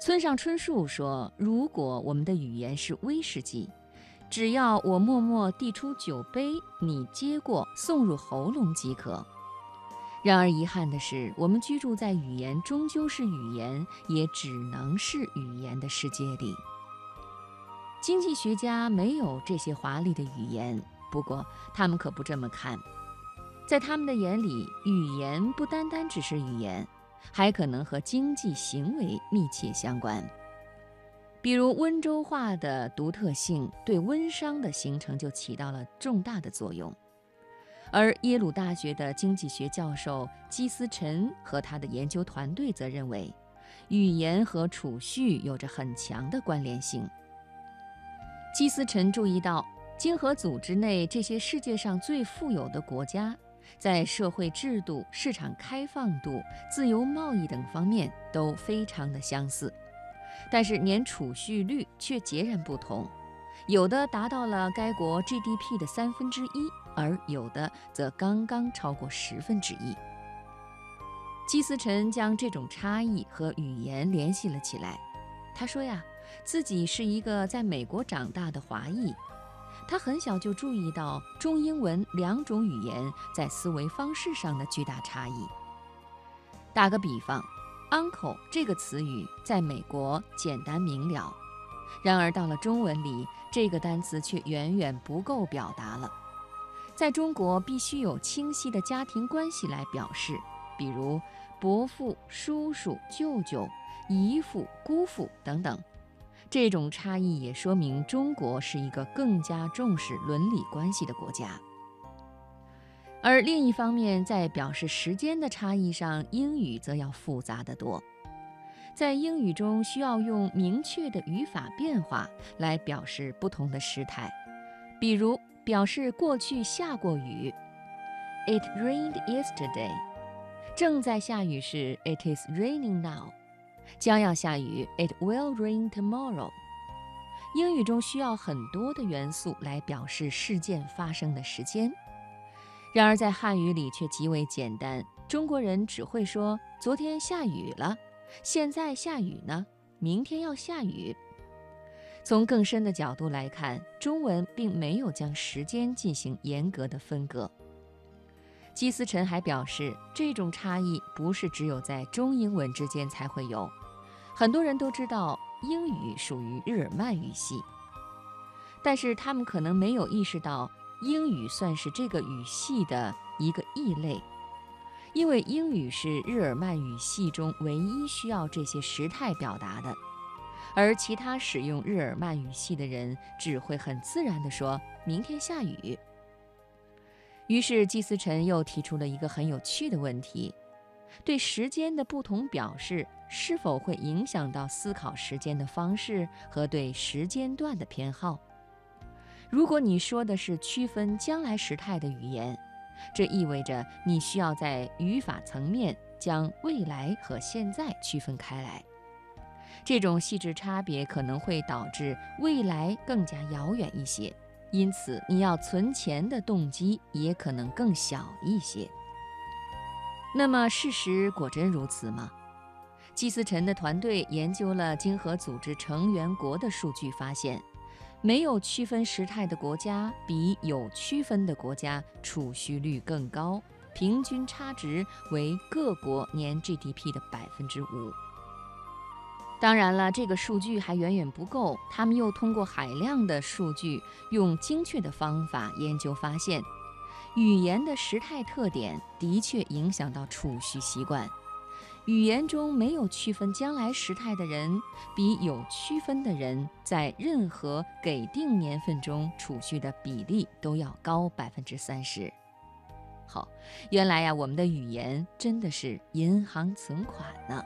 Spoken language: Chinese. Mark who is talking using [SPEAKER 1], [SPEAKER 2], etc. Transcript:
[SPEAKER 1] 村上春树说：“如果我们的语言是威士忌，只要我默默递出酒杯，你接过送入喉咙即可。”然而遗憾的是，我们居住在语言终究是语言，也只能是语言的世界里。经济学家没有这些华丽的语言，不过他们可不这么看。在他们的眼里，语言不单单只是语言，还可能和经济行为密切相关。比如温州话的独特性，对温商的形成就起到了重大的作用。而耶鲁大学的经济学教授基思陈和他的研究团队则认为，语言和储蓄有着很强的关联性。基思陈注意到，经合组织内这些世界上最富有的国家，在社会制度、市场开放度、自由贸易等方面都非常的相似，但是年储蓄率却截然不同，有的达到了该国 GDP 的三分之一，而有的则刚刚超过十分之一。基思陈将这种差异和语言联系了起来，他说呀。自己是一个在美国长大的华裔，他很小就注意到中英文两种语言在思维方式上的巨大差异。打个比方，uncle 这个词语在美国简单明了，然而到了中文里，这个单词却远远不够表达了。在中国，必须有清晰的家庭关系来表示，比如伯父、叔叔、舅舅、姨父、姑父等等。这种差异也说明中国是一个更加重视伦理关系的国家，而另一方面，在表示时间的差异上，英语则要复杂得多。在英语中，需要用明确的语法变化来表示不同的时态，比如表示过去下过雨，It rained yesterday；正在下雨时，It is raining now。将要下雨，It will rain tomorrow。英语中需要很多的元素来表示事件发生的时间，然而在汉语里却极为简单。中国人只会说昨天下雨了，现在下雨呢，明天要下雨。从更深的角度来看，中文并没有将时间进行严格的分割。基思陈还表示，这种差异不是只有在中英文之间才会有。很多人都知道英语属于日耳曼语系，但是他们可能没有意识到英语算是这个语系的一个异类，因为英语是日耳曼语系中唯一需要这些时态表达的，而其他使用日耳曼语系的人只会很自然地说明天下雨。于是季思辰又提出了一个很有趣的问题。对时间的不同表示，是否会影响到思考时间的方式和对时间段的偏好？如果你说的是区分将来时态的语言，这意味着你需要在语法层面将未来和现在区分开来。这种细致差别可能会导致未来更加遥远一些，因此你要存钱的动机也可能更小一些。那么，事实果真如此吗？季思陈的团队研究了经合组织成员国的数据，发现，没有区分时态的国家比有区分的国家储蓄率更高，平均差值为各国年 GDP 的百分之五。当然了，这个数据还远远不够，他们又通过海量的数据，用精确的方法研究发现。语言的时态特点的确影响到储蓄习惯。语言中没有区分将来时态的人，比有区分的人在任何给定年份中储蓄的比例都要高百分之三十。好，原来呀，我们的语言真的是银行存款呢。